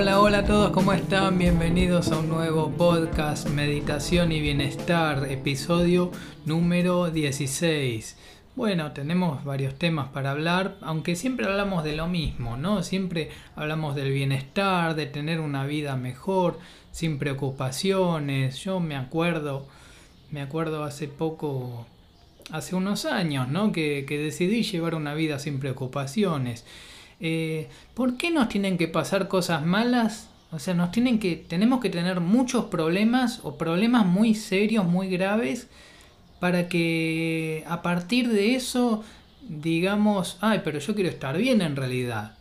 Hola, hola a todos, ¿cómo están? Bienvenidos a un nuevo podcast Meditación y Bienestar, episodio número 16. Bueno, tenemos varios temas para hablar, aunque siempre hablamos de lo mismo, ¿no? Siempre hablamos del bienestar, de tener una vida mejor, sin preocupaciones. Yo me acuerdo, me acuerdo hace poco, hace unos años, ¿no? Que, que decidí llevar una vida sin preocupaciones. Eh, ¿Por qué nos tienen que pasar cosas malas? O sea, nos tienen que, tenemos que tener muchos problemas o problemas muy serios, muy graves, para que a partir de eso digamos, ay, pero yo quiero estar bien en realidad.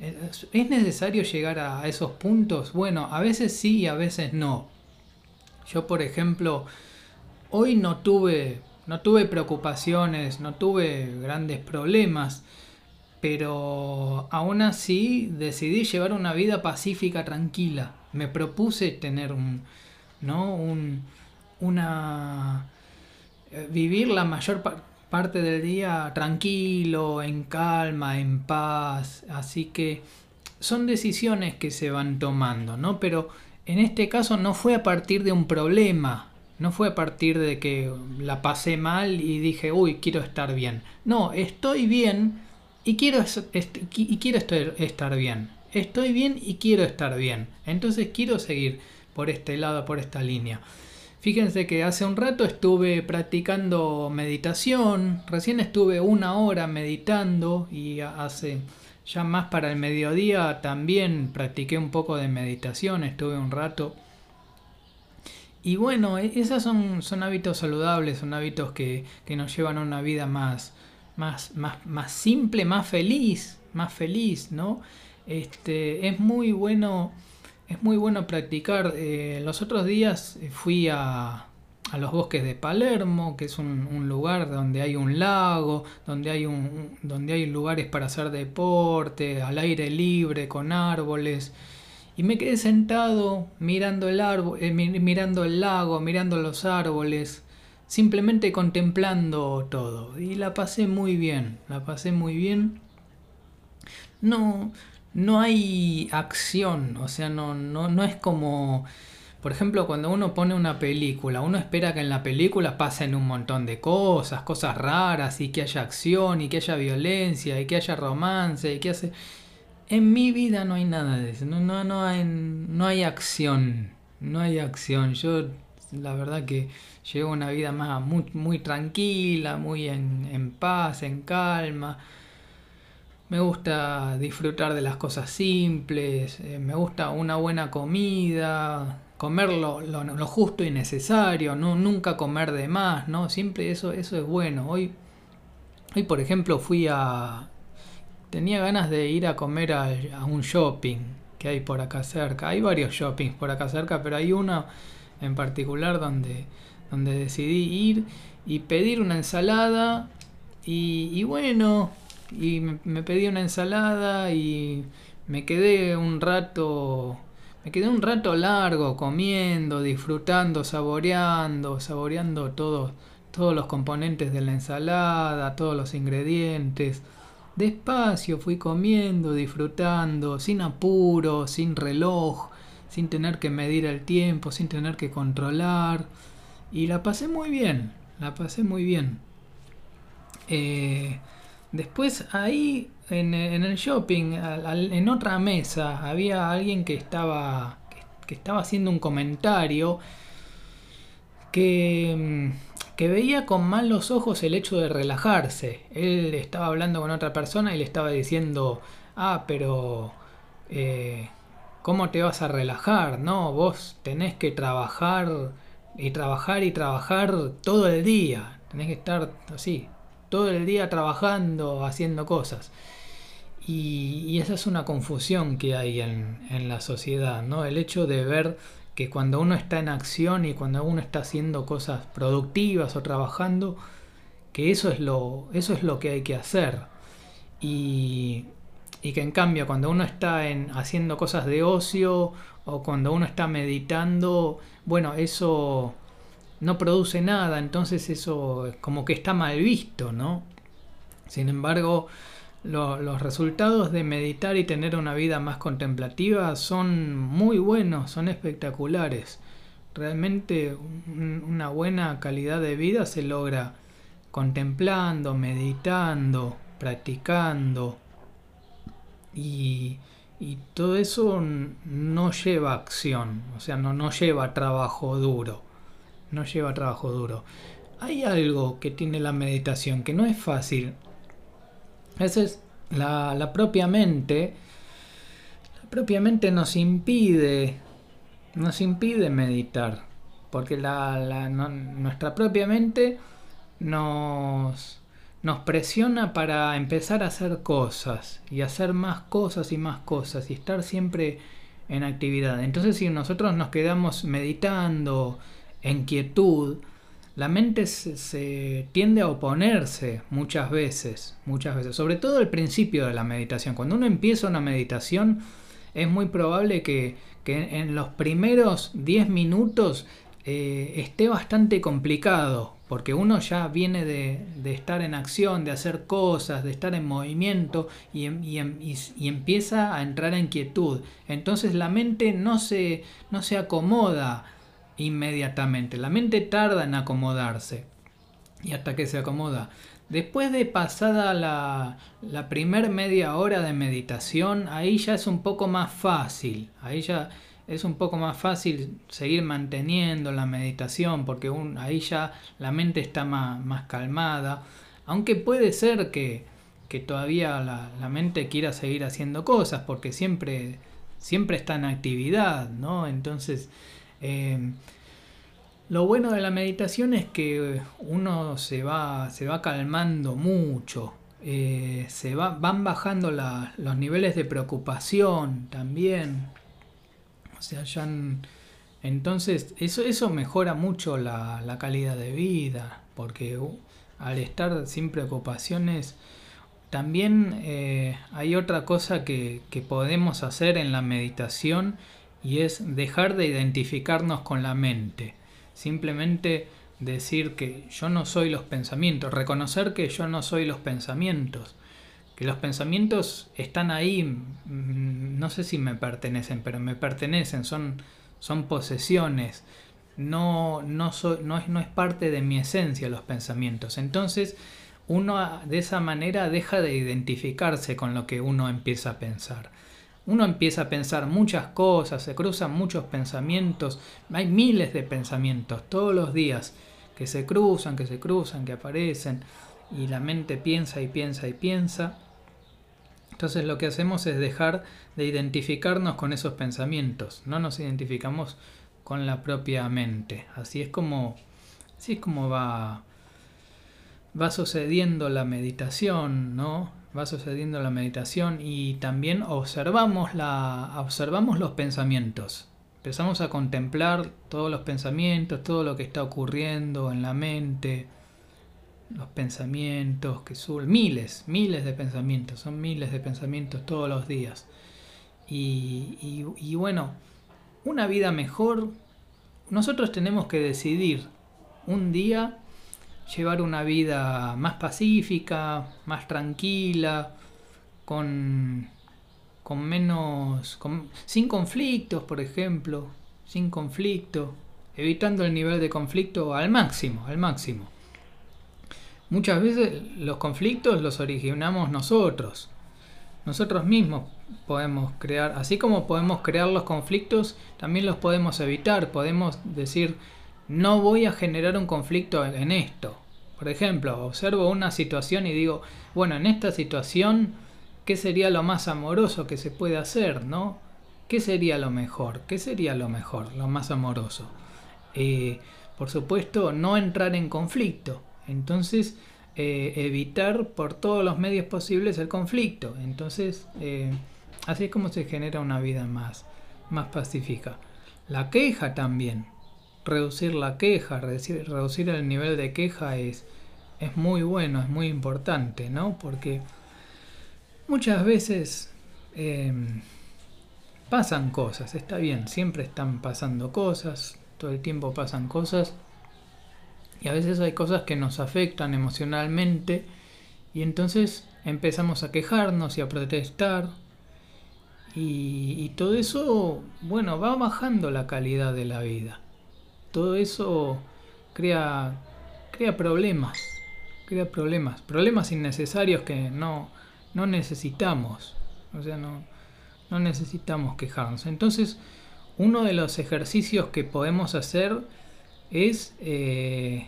¿Es necesario llegar a esos puntos? Bueno, a veces sí y a veces no. Yo, por ejemplo, hoy no tuve, no tuve preocupaciones, no tuve grandes problemas pero aún así decidí llevar una vida pacífica, tranquila. Me propuse tener un, ¿no? Un, una, eh, vivir la mayor parte del día tranquilo, en calma, en paz. Así que son decisiones que se van tomando, ¿no? Pero en este caso no fue a partir de un problema, no fue a partir de que la pasé mal y dije, uy, quiero estar bien. No, estoy bien y quiero, y quiero estar bien. Estoy bien y quiero estar bien. Entonces quiero seguir por este lado, por esta línea. Fíjense que hace un rato estuve practicando meditación, recién estuve una hora meditando y hace ya más para el mediodía también practiqué un poco de meditación, estuve un rato. Y bueno, e-, esos son, son hábitos saludables, son hábitos que, que nos llevan a una vida más, más, más, más simple, más feliz, más feliz, ¿no? Este, es muy bueno, es muy bueno practicar. Eh, los otros días fui a, a, los bosques de Palermo, que es un, lugar donde hay un lago, donde hay, un, donde hay lugares para hacer deporte, al aire libre, con árboles. Y me quedé sentado mirando el, árbol, eh, mirando el lago, mirando los árboles simplemente contemplando todo. Y la pasé muy bien, la pasé muy bien. No, no hay acción, o sea, no, no, no es como... Por ejemplo, cuando uno pone una película, uno espera que en la película pasen un montón de cosas, cosas raras, y que haya acción, y que haya violencia, y que haya romance, y que hace... En mi vida no hay nada de eso, no, no, no, hay, no hay acción, no hay acción. Yo la verdad que llevo una vida más muy, tranquila, muy en, en, paz, en calma. Me gusta disfrutar de las cosas simples, eh, me gusta una buena comida, comer lo, lo, justo y necesario, no, nunca comer de más, ¿no? Siempre eso, eso es bueno. Hoy, hoy, por ejemplo, fui a... Tenía ganas de ir a comer a, a un shopping que hay por acá cerca. Hay varios shoppings por acá cerca, pero hay uno en particular donde, donde decidí ir y pedir una ensalada y, bueno, y me, pedí una ensalada y me quedé un rato, me quedé un rato largo comiendo, disfrutando, saboreando, saboreando todos, todos los componentes de la ensalada, todos los ingredientes. Despacio fui comiendo, disfrutando, sin apuro, sin reloj, sin tener que medir el tiempo, sin tener que controlar. Y la pasé muy bien, la pasé muy bien. Eh, después ahí en, el shopping, en otra mesa, había alguien que estaba, que, estaba haciendo un comentario que, que veía con malos ojos el hecho de relajarse. Él estaba hablando con otra persona y le estaba diciendo, ah, pero... Eh, ¿Cómo te vas a relajar? No, vos tenés que trabajar y trabajar y trabajar todo el día. Tenés que estar así, todo el día trabajando, haciendo cosas. Y, esa es una confusión que hay en, en, la sociedad, ¿no? El hecho de ver que cuando uno está en acción y cuando uno está haciendo cosas productivas o trabajando, que eso es lo, eso es lo que hay que hacer. Y, y que en cambio cuando uno está en, haciendo cosas de ocio o cuando uno está meditando, bueno, eso no produce nada, entonces eso como que está mal visto, ¿no? Sin embargo, los resultados de meditar y tener una vida más contemplativa son muy buenos, son espectaculares. Realmente una buena calidad de vida se logra contemplando, meditando, practicando. Y, todo eso no lleva acción, o sea, no, no lleva trabajo duro. No lleva trabajo duro. Hay algo que tiene la meditación que no es fácil. Esa es la, propia mente. La propia mente nos impide, nos impide meditar. Porque la, nuestra propia mente nos, nos presiona para empezar a hacer cosas y hacer más cosas y más cosas y estar siempre en actividad. Entonces si nosotros nos quedamos meditando en quietud, la mente se, tiende a oponerse muchas veces, muchas veces, sobre todo al principio de la meditación. Cuando uno empieza una meditación, es muy probable que, que en los primeros 10 minutos eh, esté bastante complicado, porque uno ya viene de, estar en acción, de hacer cosas, de estar en movimiento y, y, empieza a entrar en quietud. Entonces la mente no se, no se acomoda inmediatamente, la mente tarda en acomodarse y hasta que se acomoda. Después de pasada la, la primer media hora de meditación, ahí ya es un poco más fácil, ahí ya es un poco más fácil seguir manteniendo la meditación porque ahí ya la mente está más, calmada. Aunque puede ser que, todavía la, mente quiera seguir haciendo cosas porque siempre, siempre está en actividad, ¿no? Entonces, eh, lo bueno de la meditación es que uno se va, se va calmando mucho. Eh, se va, van bajando los niveles de preocupación también. O sea, entonces eso, eso mejora mucho la, calidad de vida, porque al estar sin preocupaciones, también eh, hay otra cosa que, que podemos hacer en la meditación y es dejar de identificarnos con la mente. Simplemente decir que yo no soy los pensamientos, reconocer que yo no soy los pensamientos que los pensamientos están ahí, no sé si me pertenecen, pero me pertenecen, son, son posesiones, no, no, no, es, no es parte de mi esencia los pensamientos. Entonces, uno de esa manera deja de identificarse con lo que uno empieza a pensar. Uno empieza a pensar muchas cosas, se cruzan muchos pensamientos, hay miles de pensamientos todos los días que se cruzan, que se cruzan, que aparecen, y la mente piensa y piensa y piensa. Entonces lo que hacemos es dejar de identificarnos con esos pensamientos, no nos identificamos con la propia mente. Así es como, así es como va, va sucediendo la meditación, ¿no? Va sucediendo la meditación y también observamos, la, observamos los pensamientos. Empezamos a contemplar todos los pensamientos, todo lo que está ocurriendo en la mente, los pensamientos que suben, miles, miles de pensamientos, son miles de pensamientos todos los días. Y, y, bueno, una vida mejor, nosotros tenemos que decidir un día llevar una vida más pacífica, más tranquila, con, con menos, sin conflictos, por ejemplo, sin conflicto, evitando el nivel de conflicto al máximo, al máximo. Muchas veces los conflictos los originamos nosotros. Nosotros mismos podemos crear, así como podemos crear los conflictos, también los podemos evitar. Podemos decir, no voy a generar un conflicto en esto. Por ejemplo, observo una situación y digo, bueno, en esta situación, ¿qué sería lo más amoroso que se puede hacer? ¿No? ¿Qué sería lo mejor? ¿Qué sería lo mejor, lo más amoroso? Eh, por supuesto, no entrar en conflicto. Entonces, eh, evitar por todos los medios posibles el conflicto. Entonces, eh, así es como se genera una vida más, más pacífica. La queja también. Reducir la queja, reducir, el nivel de queja es, es muy bueno, es muy importante, ¿no? Porque muchas veces em, pasan cosas, está bien, siempre están pasando cosas, todo el tiempo pasan cosas y a veces hay cosas que nos afectan emocionalmente y entonces empezamos a quejarnos y a protestar. Y, todo eso, bueno, va bajando la calidad de la vida. Todo eso crea, crea problemas, crea problemas, problemas innecesarios que no, no necesitamos. O sea, no, no necesitamos quejarnos. Entonces, uno de los ejercicios que podemos hacer es eh,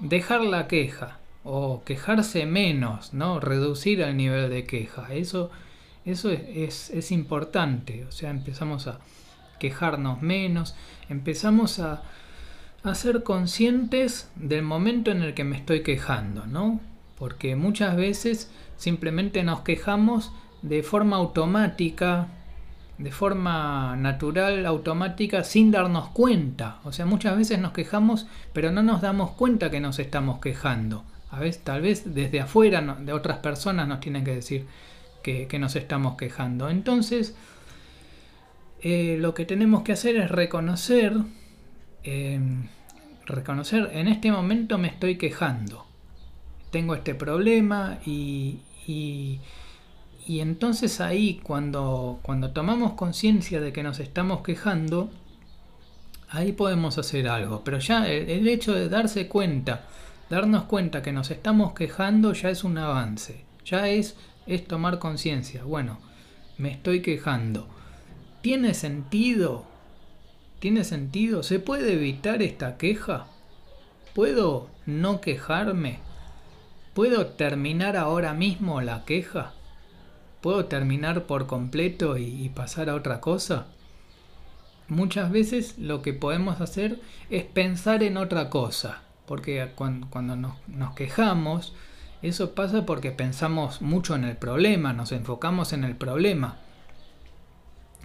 dejar la queja o quejarse menos, ¿no? Reducir el nivel de queja. Eso, eso es, es, importante. O sea, empezamos a quejarnos menos, empezamos a, a, ser conscientes del momento en el que me estoy quejando, ¿no? Porque muchas veces simplemente nos quejamos de forma automática, de forma natural, automática, sin darnos cuenta. O sea, muchas veces nos quejamos, pero no nos damos cuenta que nos estamos quejando. A veces, tal vez desde afuera, de otras personas nos tienen que decir que, nos estamos quejando. Entonces, eh, lo que tenemos que hacer es reconocer, em, reconocer, en este momento me estoy quejando. Tengo este problema y y entonces ahí cuando, cuando tomamos conciencia de que nos estamos quejando, ahí podemos hacer algo. Pero ya el, hecho de darse cuenta, darnos cuenta que nos estamos quejando ya es un avance. Ya es, es tomar conciencia. Bueno, me estoy quejando. ¿Tiene sentido? ¿Tiene sentido? ¿Se puede evitar esta queja? ¿Puedo no quejarme? ¿Puedo terminar ahora mismo la queja? ¿Puedo terminar por completo y, pasar a otra cosa? Muchas veces lo que podemos hacer es pensar en otra cosa, porque cuando, nos, quejamos, eso pasa porque pensamos mucho en el problema, nos enfocamos en el problema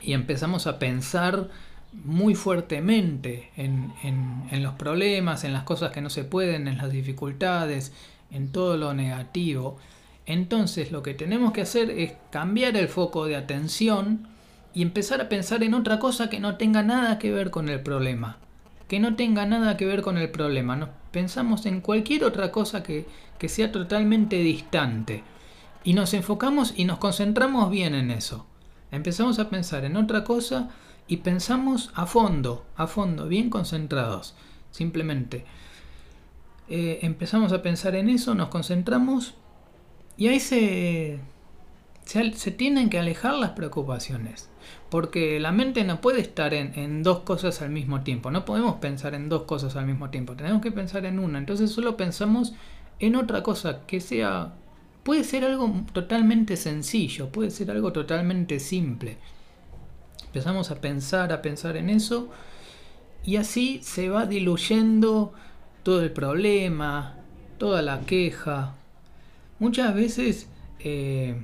y empezamos a pensar muy fuertemente en, en, en, los problemas, en las cosas que no se pueden, en las dificultades, en todo lo negativo. Entonces lo que tenemos que hacer es cambiar el foco de atención y empezar a pensar en otra cosa que no tenga nada que ver con el problema. Que no tenga nada que ver con el problema. Nos pensamos en cualquier otra cosa que, que sea totalmente distante. Y nos enfocamos y nos concentramos bien en eso. Empezamos a pensar en otra cosa y pensamos a fondo, a fondo, bien concentrados. Simplemente. Eh, empezamos a pensar en eso, nos concentramos y ahí se, se, tienen que alejar las preocupaciones. Porque la mente no puede estar en, en, dos cosas al mismo tiempo. No podemos pensar en dos cosas al mismo tiempo. Tenemos que pensar en una. Entonces solo pensamos en otra cosa que sea... Puede ser algo totalmente sencillo. Puede ser algo totalmente simple. Empezamos a pensar, a pensar en eso. Y así se va diluyendo todo el problema, toda la queja, muchas veces, eh,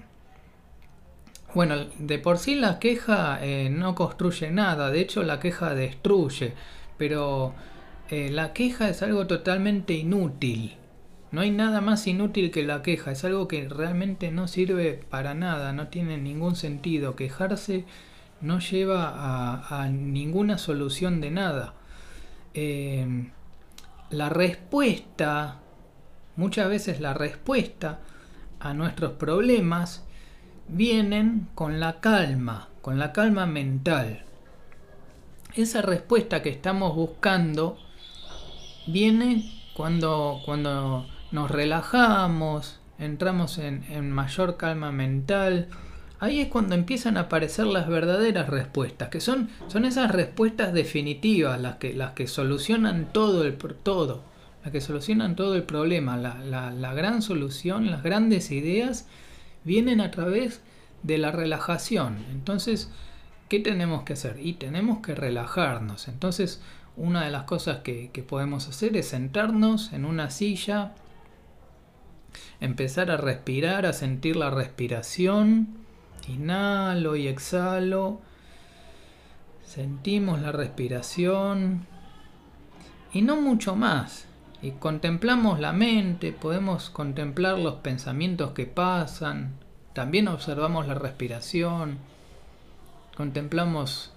bueno, de por sí la queja eh, no construye nada, de hecho la queja destruye, pero eh, la queja es algo totalmente inútil. No hay nada más inútil que la queja, es algo que realmente no sirve para nada, no tiene ningún sentido. Quejarse no lleva a, a ninguna solución de nada. la respuesta, muchas veces la respuesta a nuestros problemas vienen con la calma, con la calma mental. Esa respuesta que estamos buscando viene cuando, cuando nos relajamos, entramos en, mayor calma mental. Ahí es cuando empiezan a aparecer las verdaderas respuestas, que son, son esas respuestas definitivas, las que, las que solucionan todo el todo las que solucionan todo el problema, la, gran solución, las grandes ideas vienen a través de la relajación. Entonces, ¿qué tenemos que hacer? Y tenemos que relajarnos. Entonces, una de las cosas que, que podemos hacer es sentarnos en una silla, empezar a respirar, a sentir la respiración. Inhalo y exhalo. Sentimos la respiración. Y no mucho más. Y contemplamos la mente, podemos contemplar los pensamientos que pasan, también observamos la respiración, contemplamos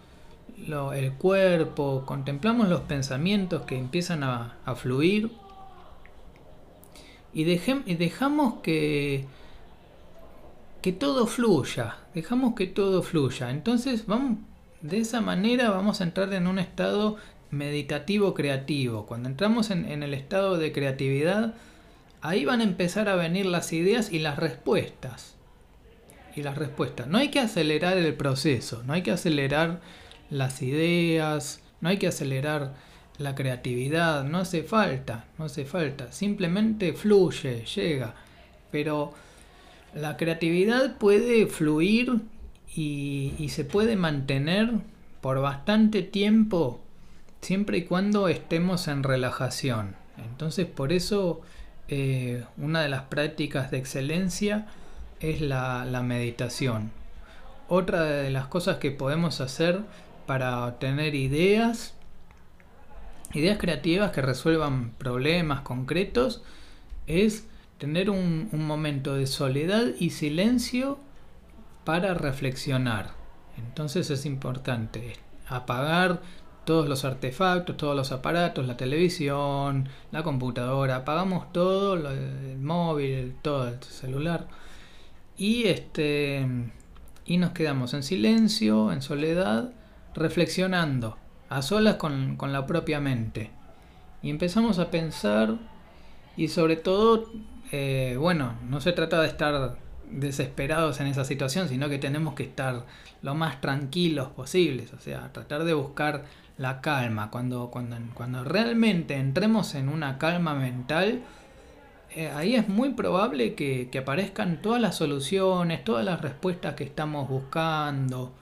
el cuerpo, contemplamos los pensamientos que empiezan a, fluir y, y, dejamos que, que todo fluya, dejamos que todo fluya. Entonces vamos, de esa manera vamos a entrar en un estado meditativo creativo. Cuando entramos en, el estado de creatividad, ahí van a empezar a venir las ideas y las respuestas. Y las respuestas. No hay que acelerar el proceso, no hay que acelerar las ideas, no hay que acelerar la creatividad, no hace falta, no hace falta, simplemente fluye, llega. Pero la creatividad puede fluir y se puede mantener por bastante tiempo siempre y cuando estemos en relajación. Entonces por eso eh, una de las prácticas de excelencia es la, meditación. Otra de las cosas que podemos hacer para tener ideas, ideas creativas que resuelvan problemas concretos, es tener un momento de soledad y silencio para reflexionar. Entonces es importante apagar todos los artefactos, todos los aparatos, la televisión, la computadora, apagamos todo, el móvil, todo el celular y este y nos quedamos en silencio, en soledad, reflexionando, a solas con, con la propia mente. Y empezamos a pensar y sobre todo, eh, bueno, no se trata de estar desesperados en esa situación, sino que tenemos que estar lo más tranquilos posibles, o sea, tratar de buscar la calma, cuando, cuando, cuando realmente entremos en una calma mental, eh, ahí es muy probable que, aparezcan todas las soluciones, todas las respuestas que estamos buscando.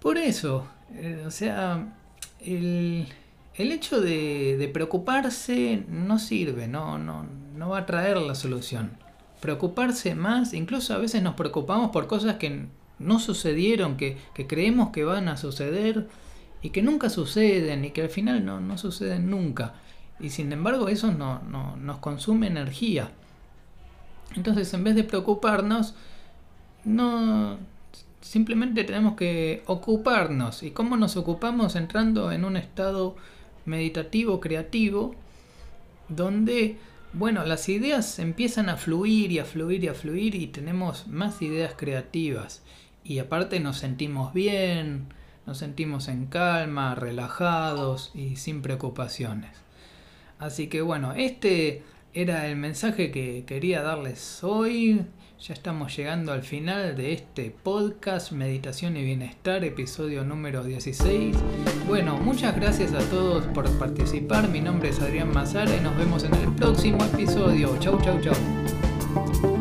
Por eso, eh, o sea, el, el hecho de, de, preocuparse no sirve, no, no, no va a traer la solución. Preocuparse más, incluso a veces nos preocupamos por cosas que no sucedieron, que, que creemos que van a suceder y que nunca suceden y que al final no, no suceden nunca. Y sin embargo eso no, nos consume energía. Entonces en vez de preocuparnos, no simplemente tenemos que ocuparnos. ¿Y cómo nos ocupamos? Entrando en un estado meditativo, creativo, donde, bueno, las ideas empiezan a fluir y a fluir y a fluir y tenemos más ideas creativas. Y aparte nos sentimos bien, nos sentimos en calma, relajados y sin preocupaciones. Así que bueno, este era el mensaje que quería darles hoy. Ya estamos llegando al final de este podcast Meditación y Bienestar, episodio número 16. Bueno, muchas gracias a todos por participar. Mi nombre es Adrián Mazara y nos vemos en el próximo episodio. Chau, chau, chau.